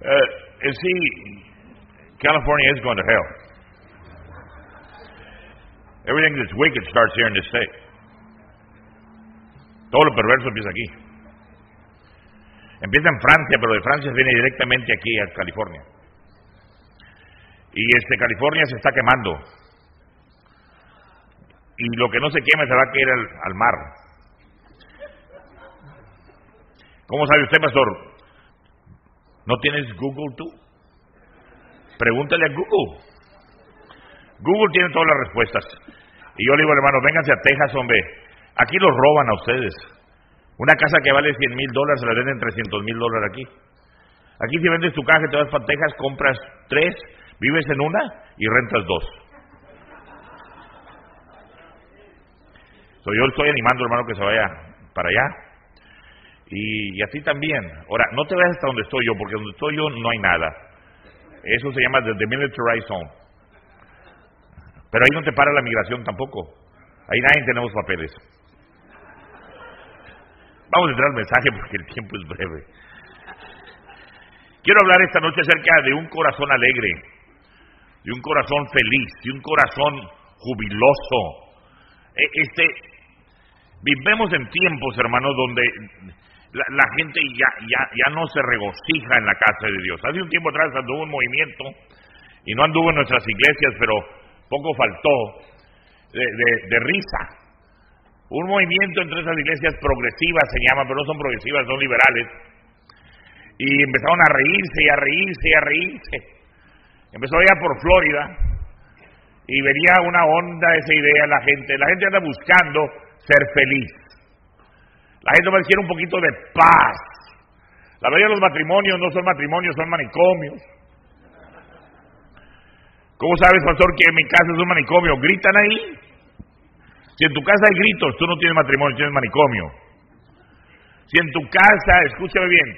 Uh, see, California is going to hell. Everything that's wicked starts here in this state. Todo lo perverso empieza aquí. Empieza en Francia, pero de Francia viene directamente aquí a California. Y este California se está quemando. Y lo que no se queme se va a caer al, mar. ¿Cómo sabe usted, pastor? ¿No tienes Google tú? Pregúntale a Google. Google tiene todas las respuestas. Y yo le digo, hermano, vénganse a Texas, hombre. Aquí los roban a ustedes. Una casa que vale 100 mil dólares se la venden 300 mil dólares aquí. Aquí si vendes tu casa, te vas para Texas, compras tres, vives en una y rentas dos. yo estoy animando, hermano, que se vaya para allá. Y, así también. Ahora, no te vayas hasta donde estoy yo, porque donde estoy yo no hay nada. Eso se llama the military zone. Pero ahí no te para la migración tampoco. Ahí nadie tenemos papeles. Vamos a entrar al mensaje porque el tiempo es breve. Quiero hablar esta noche acerca de un corazón alegre, de un corazón feliz, de un corazón jubiloso. E, este, vivemos en tiempos, hermanos, donde la, gente ya, ya, ya no se regocija en la casa de Dios. Hace un tiempo atrás anduvo un movimiento, y no anduvo en nuestras iglesias, pero poco faltó, de, risa. Un movimiento entre esas iglesias progresivas se llama, pero no son progresivas, son liberales. Y empezaron a reírse y a reírse y a reírse. Empezó allá por Florida y venía una onda esa idea la gente. La gente anda buscando ser feliz. La gente va a decir un poquito de paz. La mayoría de los matrimonios no son matrimonios, son manicomios. ¿Cómo sabes, pastor, que en mi casa es un manicomio? ¿Gritan ahí? Si en tu casa hay gritos, tú no tienes matrimonio, tienes manicomio. Si en tu casa, escúchame bien,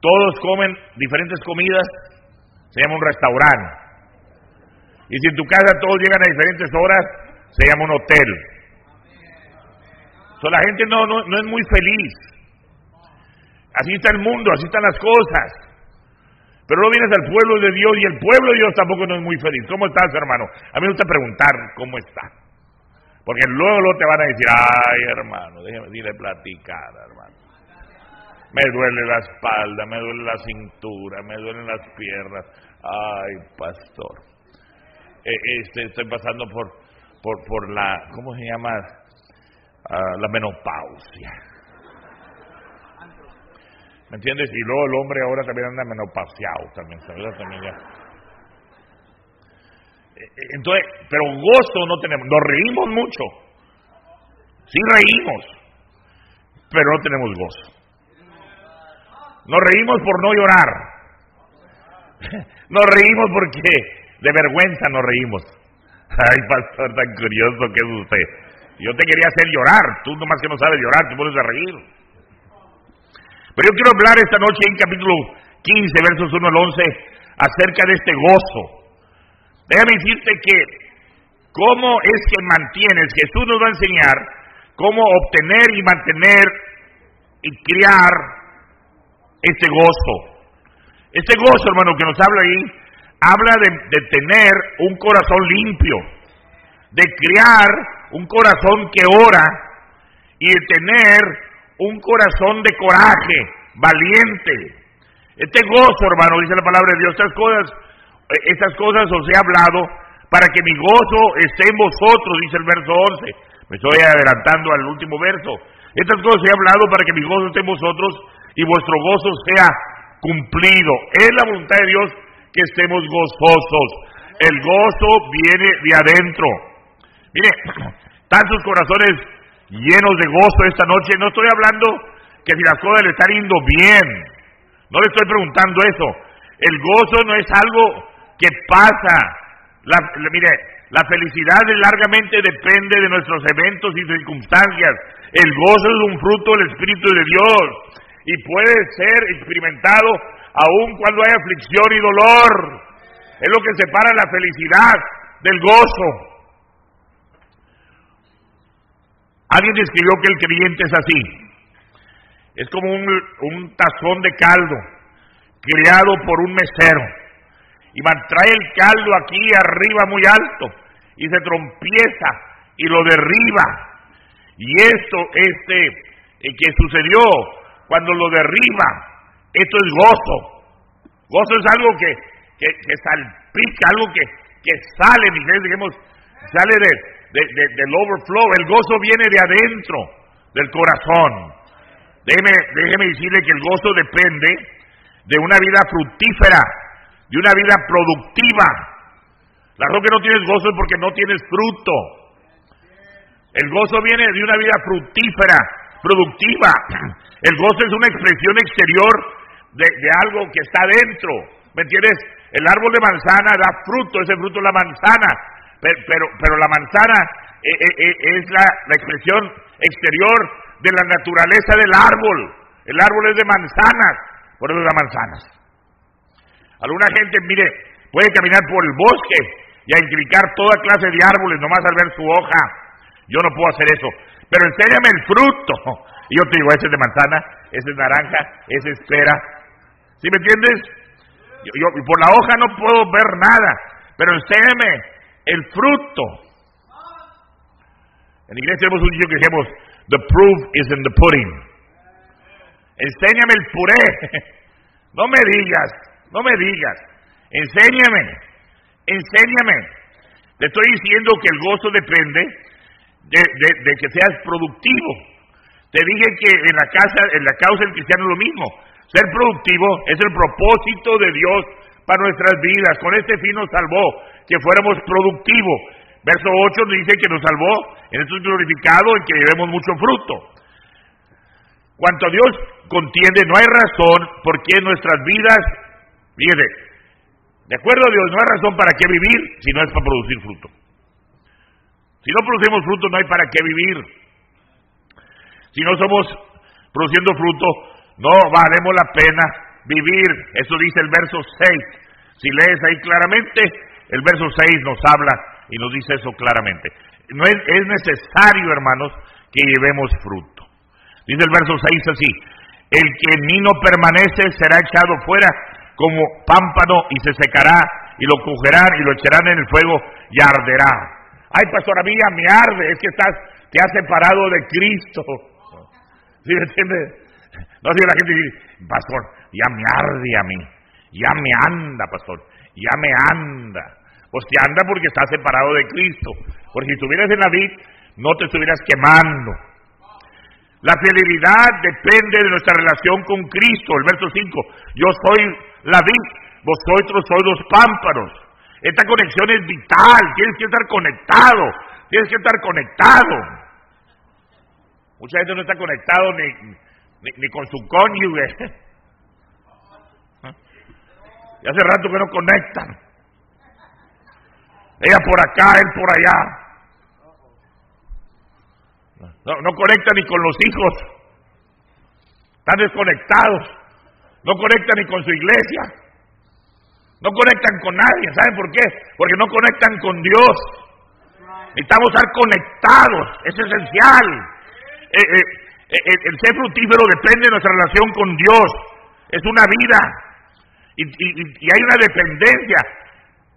todos comen diferentes comidas, se llama un restaurante. Y si en tu casa todos llegan a diferentes horas, se llama un hotel. La gente no, no, no es muy feliz. Así está el mundo, así están las cosas. Pero no vienes al pueblo de Dios y el pueblo de Dios tampoco no es muy feliz. ¿Cómo estás, hermano? A mí me gusta preguntar cómo está. Porque luego, luego te van a decir, ay, hermano, déjeme dile platicar, hermano. Me duele la espalda, me duele la cintura, me duelen las piernas. Ay, pastor. E, este, estoy pasando por, por, por la, ¿cómo se llama? La menopausia. ¿Me entiendes? Y luego el hombre ahora también anda menopausiado, también, También ya. Eh, eh, entonces, pero gozo no tenemos. Nos reímos mucho. Sí reímos, pero no tenemos gozo. Nos reímos por no llorar. Nos reímos porque de vergüenza nos reímos. Ay, pastor, tan curioso que es usted. Yo te quería hacer llorar. Tú nomás que no sabes llorar, te pones a reír. Pero yo quiero hablar esta noche en capítulo 15, versos 1 al 11, acerca de este gozo. Déjame decirte que cómo es que mantienes, Jesús nos va a enseñar cómo obtener y mantener y criar este gozo. Este gozo, hermano, que nos habla ahí, habla de, de tener un corazón limpio, de criar un corazón que ora y tener un corazón de coraje, valiente. Este gozo, hermano, dice la palabra de Dios, estas cosas, eh, estas cosas os he hablado para que mi gozo esté en vosotros, dice el verso 11. Me estoy adelantando al último verso. Estas cosas he hablado para que mi gozo esté en vosotros y vuestro gozo sea cumplido. Es la voluntad de Dios que estemos gozosos. El gozo viene de adentro. Mire, tantos corazones llenos de gozo esta noche. No estoy hablando que si las cosas le están yendo bien. No le estoy preguntando eso. El gozo no es algo que pasa. La, mire, la felicidad largamente depende de nuestros eventos y circunstancias. El gozo es un fruto del Espíritu de Dios y puede ser experimentado aun cuando hay aflicción y dolor. Es lo que separa la felicidad del gozo. Alguien describió que el creyente es así. Es como un, tazón de caldo. criado por un mesero. Y trae el caldo aquí arriba muy alto y se trompieza y lo derriba. Y esto, este, eh, que sucedió cuando lo derriba, esto es gozo. Gozo es algo que, que, salpica, algo que, que sale, digamos, sale de, del overflow. El gozo viene de adentro del corazón. Déjeme, déjeme decirle que el gozo depende de una vida fructífera, de una vida productiva. La razón que no tienes gozo es porque no tienes fruto. El gozo viene de una vida fructífera, productiva. El gozo es una expresión exterior de, algo que está dentro. ¿Me entiendes? El árbol de manzana da fruto, ese fruto es la manzana. Pero, pero, la manzana eh, eh, eh, es la, la expresión exterior de la naturaleza del árbol. El árbol es de manzanas, por eso da manzanas. Alguna gente, mire, puede caminar por el bosque y a implicar toda clase de árboles nomás al ver su hoja. Yo no puedo hacer eso. Pero enséñame el fruto. Y yo te digo, ese es de manzana, ese es naranja, ese es pera. ¿Sí me entiendes? Yo, por la hoja no puedo ver nada. Pero enséñame el fruto. En inglés tenemos un dicho que decimos, the proof is in the pudding. Enséñame el puré. No me digas, no me digas. Enséñame, enséñame. Te estoy diciendo que el gozo depende de, que seas productivo. Te dije que en la casa, en la causa del cristiano es lo mismo. Ser productivo es el propósito de Dios para nuestras vidas. Con este fin nos salvó, que fuéramos productivos. Verso 8 nos dice que nos salvó, en esto es glorificado, en que llevemos mucho fruto. Cuanto a Dios contiende, no hay razón por qué nuestras vidas, fíjate, de acuerdo a Dios, no hay razón para qué vivir si no es para producir fruto. Si no producimos fruto, no hay para qué vivir. Si no somos produciendo fruto, no valemos la pena vivir. Eso dice el verso 6. Si lees ahí claramente, el verso 6 nos habla y nos dice eso claramente. No es, es necesario, hermanos, que llevemos fruto. Dice el verso 6 así, el que en mí no permanece será echado fuera como pámpano y se secará y lo cogerán y lo echarán en el fuego y arderá. Ay, pastor, a mí ya me arde, es que estás, te has separado de Cristo. ¿Sí me entiendes? No sé, la gente dice, pastor, ya me arde a mí, ya me anda, pastor, ya me anda. Pues te anda porque estás separado de Cristo. Porque si estuvieras en la vid, no te estuvieras quemando. La fidelidad depende de nuestra relación con Cristo. El verso 5, yo soy la vid, vosotros sois los pámpanos. Esta conexión es vital, tienes que estar conectado, tienes que estar conectado. Mucha gente no está conectado ni, ni, con su cónyuge. Y hace rato que no conectan. Ella por acá, él por allá. No, no conecta ni con los hijos. Están desconectados. No conecta ni con su iglesia. No conectan con nadie, ¿saben por qué? Porque no conectan con Dios. Necesitamos estar conectados, es esencial. Eh, eh, eh, el ser fructífero depende de nuestra relación con Dios, es una vida. Y, hay una dependencia,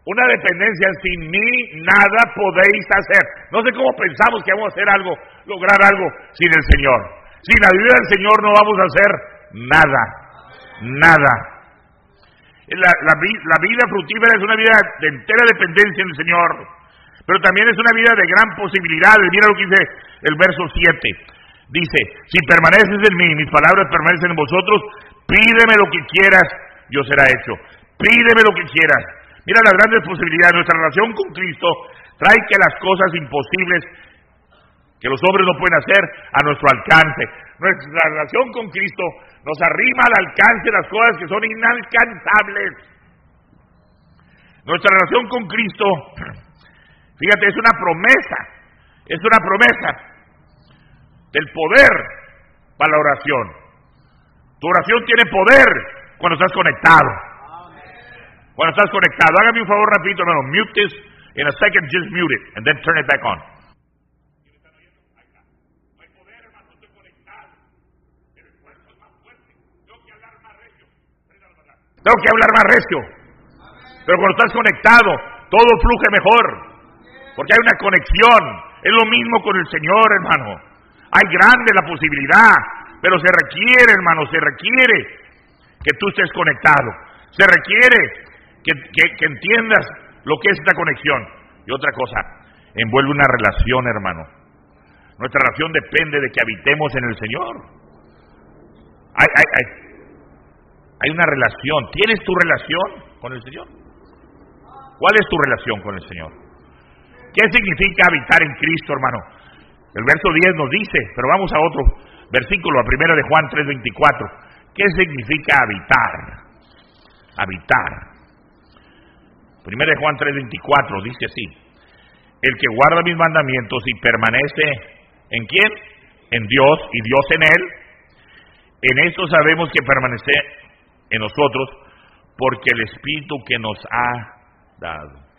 una dependencia sin mí nada podéis hacer. No sé cómo pensamos que vamos a hacer algo, lograr algo sin el Señor. Sin la ayuda del Señor no vamos a hacer nada, nada. La, vida fructífera es una vida de entera dependencia en el Señor, pero también es una vida de gran posibilidades. Mira lo que dice el verso 7. Dice, si permaneces en mí, mis palabras permanecen en vosotros, pídeme lo que quieras, yo será hecho. Pídeme lo que quieras. Mira las grandes posibilidades. Nuestra relación con Cristo trae que las cosas imposibles que los hombres no pueden hacer a nuestro alcance. Nuestra relación con Cristo nos arrima al alcance de las cosas que son inalcanzables. Nuestra relación con Cristo, fíjate, es una promesa, es una promesa del poder para la oración. Tu oración tiene poder cuando estás conectado. Cuando estás conectado, hágame un favor rapidito, hermano, mute this in a second, just mute it, and then turn it back on. Tengo que hablar más recio. Pero cuando estás conectado, todo fluye mejor. Porque hay una conexión. Es lo mismo con el Señor, hermano. Hay grande la posibilidad, pero se requiere, hermano, se requiere que tú estés conectado. Se requiere que, que entiendas lo que es esta conexión. Y otra cosa, envuelve una relación, hermano. Nuestra relación depende de que habitemos en el Señor. Hay, hay, hay, hay una relación. ¿Tienes tu relación con el Señor? ¿Cuál es tu relación con el Señor? ¿Qué significa habitar en Cristo, hermano? El verso 10 nos dice, pero vamos a otro versículo, a primera de Juan 3:24. ¿Qué significa habitar? Habitar. Primera de Juan 3:24 dice así, el que guarda mis mandamientos y permanece en quién? En Dios y Dios en él. En esto sabemos que permanece en nosotros porque el Espíritu que nos ha dado.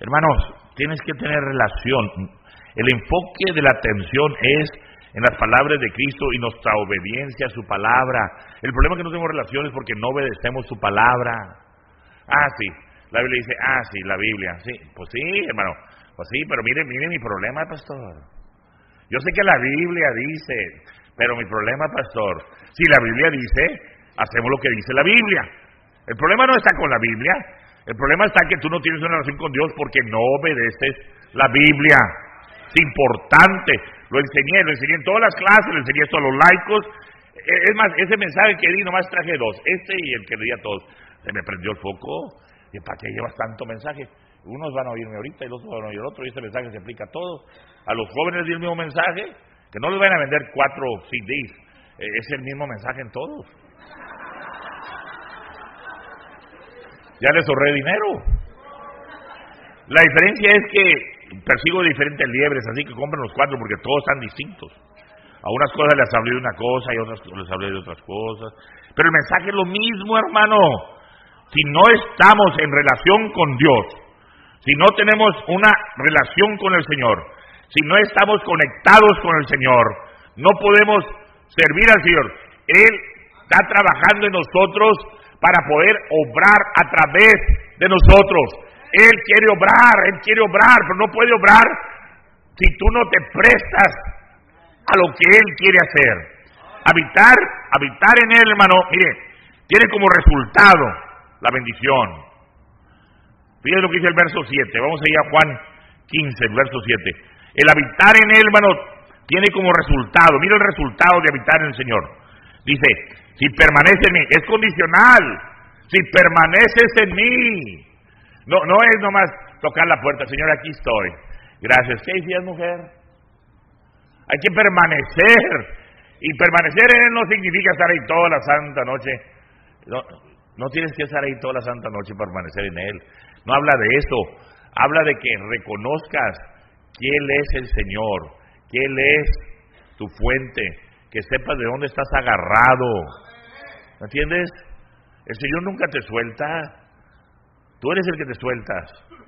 Hermanos, tienes que tener relación. El enfoque de la atención es en las palabras de Cristo y nuestra obediencia a su palabra. El problema es que no tenemos relaciones porque no obedecemos su palabra. Ah, sí, la Biblia dice, ah, sí, la Biblia, sí, pues sí, hermano, pues sí, pero mire, mire mi problema, pastor. Yo sé que la Biblia dice, pero mi problema, pastor, si la Biblia dice, hacemos lo que dice la Biblia. El problema no está con la Biblia, el problema está que tú no tienes una relación con Dios porque no obedeces la Biblia. Es importante, lo enseñé, lo enseñé en todas las clases, lo enseñé esto a los laicos. E, es más, ese mensaje que di, nomás traje dos, este y el que di a todos. Se me prendió el foco. ¿Y para qué llevas tanto mensaje? Unos van a oírme ahorita y los otros van a oír otro, y ese mensaje se aplica a todos. A los jóvenes di el mismo mensaje, que no les van a vender cuatro CDs, e, es el mismo mensaje en todos. Ya les ahorré dinero. La diferencia es que persigo diferentes liebres, así que compren los cuatro porque todos están distintos. A unas cosas les hablé de una cosa y a otras les hablé de otras cosas. Pero el mensaje es lo mismo, hermano. Si no estamos en relación con Dios, si no tenemos una relación con el Señor, si no estamos conectados con el Señor, no podemos servir al Señor. Él está trabajando en nosotros para poder obrar a través de nosotros. Él quiere obrar, Él quiere obrar, pero no puede obrar si tú no te prestas a lo que Él quiere hacer. Habitar, habitar en Él, hermano, mire, tiene como resultado la bendición. Fíjense lo que dice el verso 7. Vamos a ir a Juan 15, el verso 7. El habitar en Él, hermano, tiene como resultado, mira el resultado de habitar en el Señor. Dice, si permanece en mí, es condicional. Si permaneces en mí. No, no es nomás tocar la puerta, Señor, aquí estoy. Gracias. ¿Qué decías, mujer? Hay que permanecer. Y permanecer en Él no significa estar ahí toda la santa noche. No, no tienes que estar ahí toda la santa noche para permanecer en Él. No habla de eso. Habla de que reconozcas que Él es el Señor, que Él es tu fuente, que sepas de dónde estás agarrado. ¿Me entiendes? El Señor nunca te suelta. Tú eres el que te sueltas.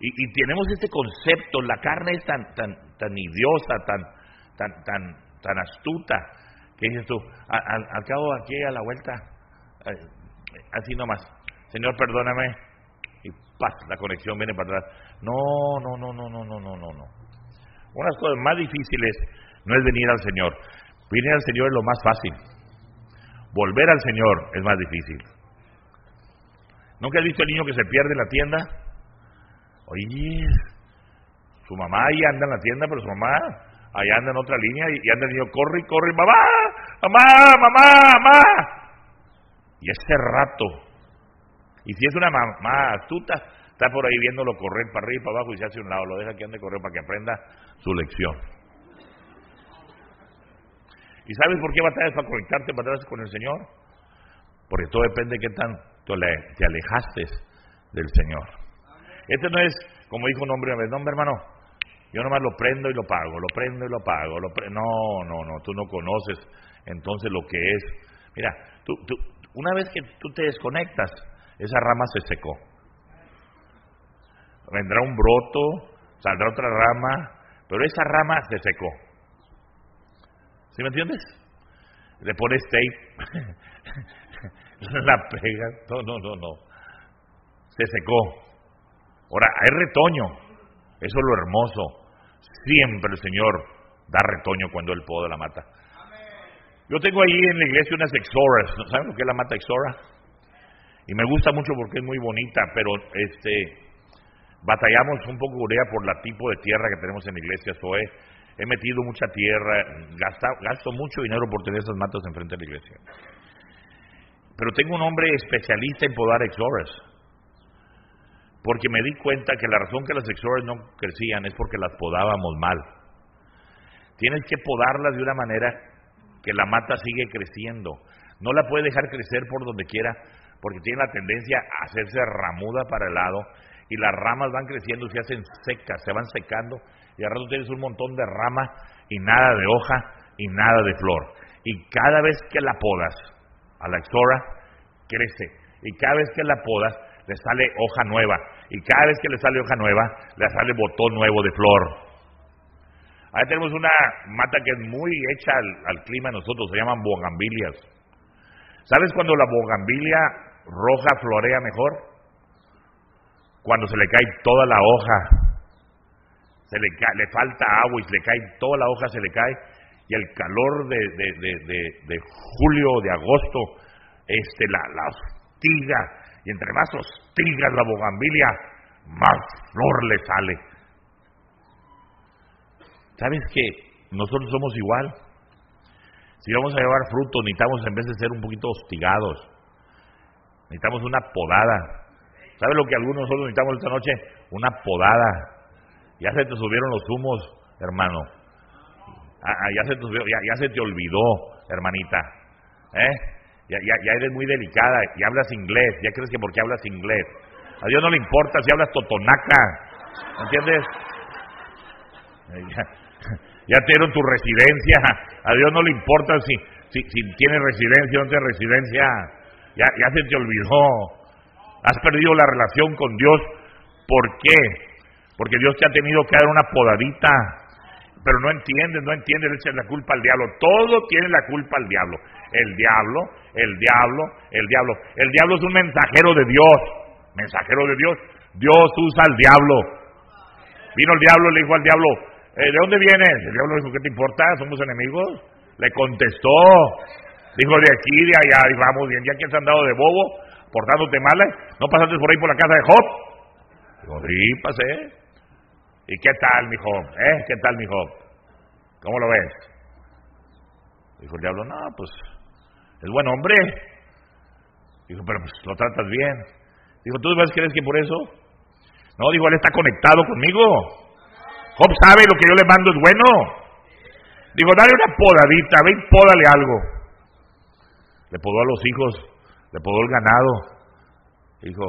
Y, tenemos este concepto, la carne es tan, tan, tan idiosa, tan, tan, tan, tan astuta, que dices tú, al, cabo aquí a la vuelta, eh, así nomás, Señor, perdóname, y paz, la conexión viene para atrás. No, no, no, no, no, no, no, no, no. Unas cosas más difíciles no es venir al Señor. Venir al Señor es lo más fácil. Volver al Señor es más difícil. ¿Nunca has visto el niño que se pierde en la tienda? Oye, su mamá ahí anda en la tienda, pero su mamá ahí anda en otra línea y, anda el niño, corre corre, mamá, mamá, mamá, mamá. Y ese rato, y si es una mamá astuta, está por ahí viéndolo correr para arriba y para abajo y se hace un lado, lo deja que ande correr para que aprenda su lección. ¿Y sabes por qué batallas para conectarte para con el Señor? Porque todo depende de qué te alejaste del Señor. Este no es, como dijo un hombre una vez, no, hermano, yo nomás lo prendo y lo pago, lo prendo y lo pago. Lo no, no, no, tú no conoces entonces lo que es. Mira, tú, tú, una vez que tú te desconectas, esa rama se secó. Vendrá un broto, saldrá otra rama, pero esa rama se secó. ¿Sí me entiendes? Le pones tape, la pegas, no, no, no, no. Se secó. Ahora, hay retoño. Eso es lo hermoso. Siempre el Señor da retoño cuando Él poda la mata. Yo tengo ahí en la iglesia unas exoras. ¿Saben lo que es la mata exora? Y me gusta mucho porque es muy bonita, pero este batallamos un poco por la tipo de tierra que tenemos en la iglesia Zoe. He metido mucha tierra, gasto mucho dinero por tener esas matas enfrente de la iglesia. Pero tengo un hombre especialista en podar exoras. Porque me di cuenta que la razón que las exoras no crecían es porque las podábamos mal. Tienes que podarlas de una manera que la mata sigue creciendo. No la puede dejar crecer por donde quiera porque tiene la tendencia a hacerse ramuda para el lado y las ramas van creciendo se hacen secas, se van secando y al rato tienes un montón de rama y nada de hoja y nada de flor. Y cada vez que la podas a la exora, crece. Y cada vez que la podas, le sale hoja nueva. Y cada vez que le sale hoja nueva, le sale botón nuevo de flor. Ahí tenemos una mata que es muy hecha al, clima nosotros, se llaman bogambilias. ¿Sabes cuando la bogambilia roja florea mejor? Cuando se le cae toda la hoja, se le, le falta agua y se le cae toda la hoja, se le cae, y el calor de, de, julio, de agosto, este, la, la hostiga, y entre más hostigas la bogambilia, más flor le sale. ¿Sabes que nosotros somos igual? Si vamos a llevar fruto, necesitamos en vez de ser un poquito hostigados, necesitamos una podada. ¿Sabes lo que algunos nosotros necesitamos esta noche? Una podada. Ya se te subieron los humos, hermano. Ah, ah, ya, se te, olvidó, hermanita. ¿Eh? Ya, ya, ya eres muy delicada y hablas inglés. Ya crees que porque hablas inglés. A Dios no le importa si hablas totonaca. ¿Entiendes? ya te dieron tu residencia, a Dios no le importa si, si, si tienes residencia o no tienes residencia, ya, ya se te olvidó, has perdido la relación con Dios, ¿por qué? Porque Dios te ha tenido que dar una podadita, pero no entiendes, no entiendes, le echas la culpa al diablo, todo tiene la culpa al diablo, el diablo, el diablo, el diablo, el diablo es un mensajero de Dios, mensajero de Dios, Dios usa al diablo, vino el diablo, le dijo al diablo, eh, ¿de dónde vienes? El diablo dijo, ¿qué te importa? ¿Somos enemigos? Le contestó, dijo, de aquí, de allá, y vamos bien, ya que has andado de bobo, portándote mal, ¿no pasaste por ahí por la casa de Job? Dijo, sí. ¿Y qué tal, mi Job? ¿Eh? ¿Qué tal, mi Job? ¿Cómo lo ves? Dijo el diablo, no, pues, es buen hombre. Dijo, pero pues lo tratas bien. Dijo, ¿tú crees que por eso? No, dijo, él está conectado conmigo. Job sabe lo que yo le mando es bueno. Digo, dale una podadita, ven, pódale algo. Le podó a los hijos, le podó el ganado. Dijo,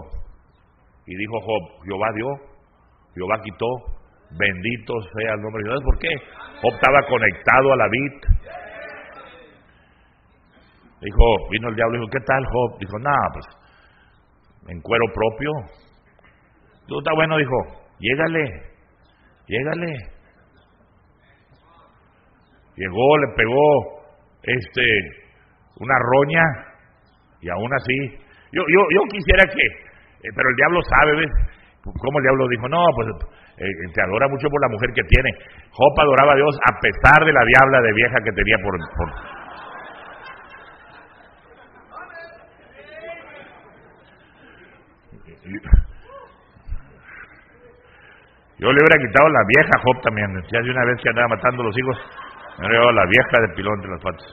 y dijo Job, Jehová dio, Jehová quitó, bendito sea el nombre de Dios. ¿Por qué? Job estaba conectado a la vid. Dijo, vino el diablo y dijo, ¿qué tal Job? Dijo, nada, pues, en cuero propio. Tú está bueno, dijo, llégale, Llégale. Llegó, le pegó este una roña y aún así. Yo, yo, yo quisiera que, eh, pero el diablo sabe, ¿ves? ¿Cómo el diablo dijo? No, pues eh, te adora mucho por la mujer que tiene. Job adoraba a Dios a pesar de la diabla de vieja que tenía por, Yo le hubiera quitado la vieja Job también. Ya de una vez que andaba matando a los hijos, me hubiera la vieja del pilón entre las patas.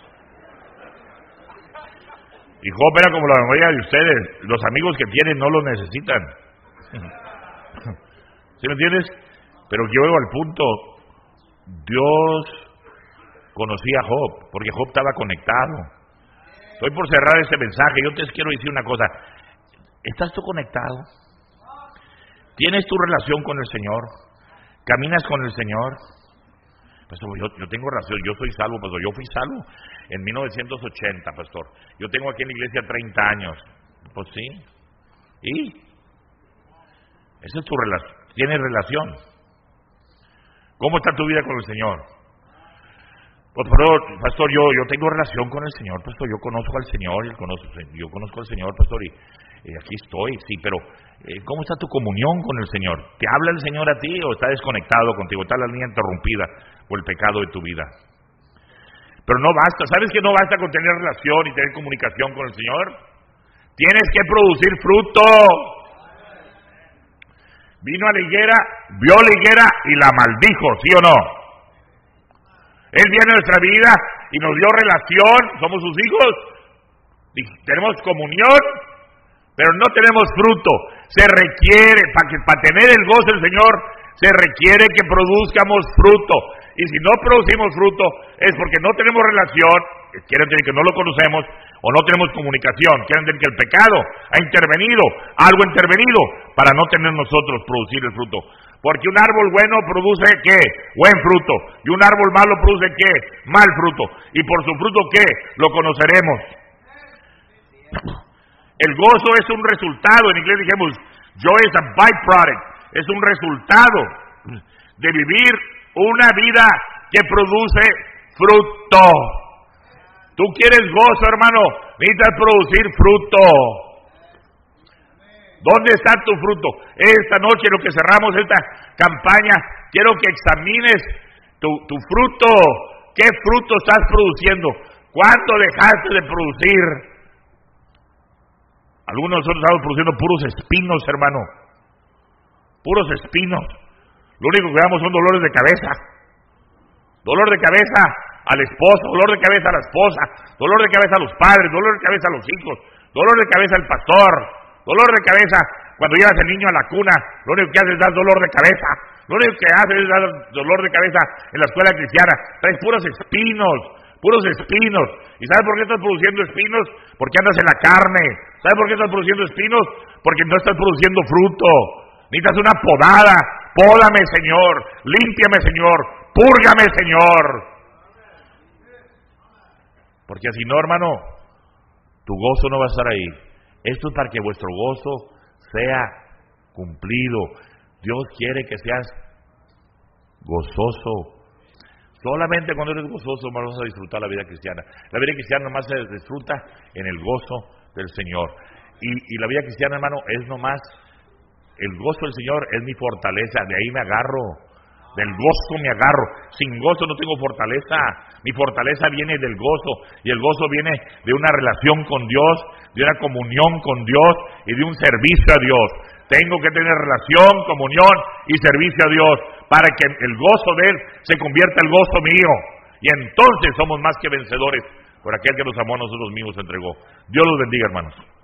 Y Job era como la memoria de ustedes. Los amigos que tienen no los necesitan. ¿Sí me entiendes? Pero yo al punto. Dios conocía a Job, porque Job estaba conectado. Estoy por cerrar este mensaje. Yo te quiero decir una cosa. ¿Estás tú conectado? ¿Tienes tu relación con el Señor? ¿Caminas con el Señor? Pastor, yo, tengo relación, yo soy salvo, pastor. Yo fui salvo en 1980, pastor. Yo tengo aquí en la iglesia 30 años. Pues sí. ¿Y? Esa es tu relación. ¿Tienes relación? ¿Cómo está tu vida con el Señor? Pues, pastor, yo, yo tengo relación con el Señor, pastor, yo conozco al Señor, yo conozco, yo conozco al Señor, pastor, y, aquí estoy, sí, pero eh, ¿cómo está tu comunión con el Señor? ¿Te habla el Señor a ti o está desconectado contigo? ¿Está la línea interrumpida por el pecado de tu vida? Pero no basta, ¿sabes que no basta con tener relación y tener comunicación con el Señor? Tienes que producir fruto. Vino a la higuera, vio la higuera y la maldijo, ¿sí o no? Él viene a nuestra vida y nos dio relación, somos sus hijos, y tenemos comunión, pero no tenemos fruto. Se requiere, para, que, para tener el gozo del Señor, se requiere que produzcamos fruto. Y si no producimos fruto, es porque no tenemos relación, quiere decir que no lo conocemos, o no tenemos comunicación, quiere decir que el pecado ha intervenido, algo ha intervenido, para no tener nosotros producir el fruto. Porque un árbol bueno produce qué? Buen fruto. Y un árbol malo produce qué? Mal fruto. Y por su fruto qué? Lo conoceremos. El gozo es un resultado, en inglés dijimos, joy is a byproduct, es un resultado de vivir una vida que produce fruto. Tú quieres gozo, hermano, necesitas producir fruto. ¿Dónde está tu fruto? Esta noche, lo que cerramos esta campaña, quiero que examines tu, fruto. ¿Qué fruto estás produciendo? ¿Cuánto dejaste de producir? Algunos de nosotros estamos produciendo puros espinos, hermano. Puros espinos. Lo único que damos son dolores de cabeza. Dolor de cabeza al esposo, dolor de cabeza a la esposa, dolor de cabeza a los padres, dolor de cabeza a los hijos, dolor de cabeza al pastor, Dolor de cabeza, cuando llevas el niño a la cuna, lo único que haces es dar dolor de cabeza. Lo único que haces es dar dolor de cabeza en la escuela cristiana. Traes puros espinos, puros espinos. ¿Y sabes por qué estás produciendo espinos? Porque andas en la carne. ¿Sabes por qué estás produciendo espinos? Porque no estás produciendo fruto. Necesitas una podada. Pódame, Señor. Límpiame, Señor. Púrgame, Señor. Porque así no, hermano, tu gozo no va a estar ahí. Esto es para que vuestro gozo sea cumplido. Dios quiere que seas gozoso. Solamente cuando eres gozoso vas a disfrutar la vida cristiana. La vida cristiana nomás se disfruta en el gozo del Señor. Y, y la vida cristiana, hermano, es nomás, el gozo del Señor es mi fortaleza, de ahí me agarro. Del gozo me agarro. Sin gozo no tengo fortaleza. Mi fortaleza viene del gozo. Y el gozo viene de una relación con Dios, de una comunión con Dios y de un servicio a Dios. Tengo que tener relación, comunión y servicio a Dios para que el gozo de Él se convierta en el gozo mío. Y entonces somos más que vencedores por aquel que nos amó a nosotros mismos entregó. Dios los bendiga, hermanos.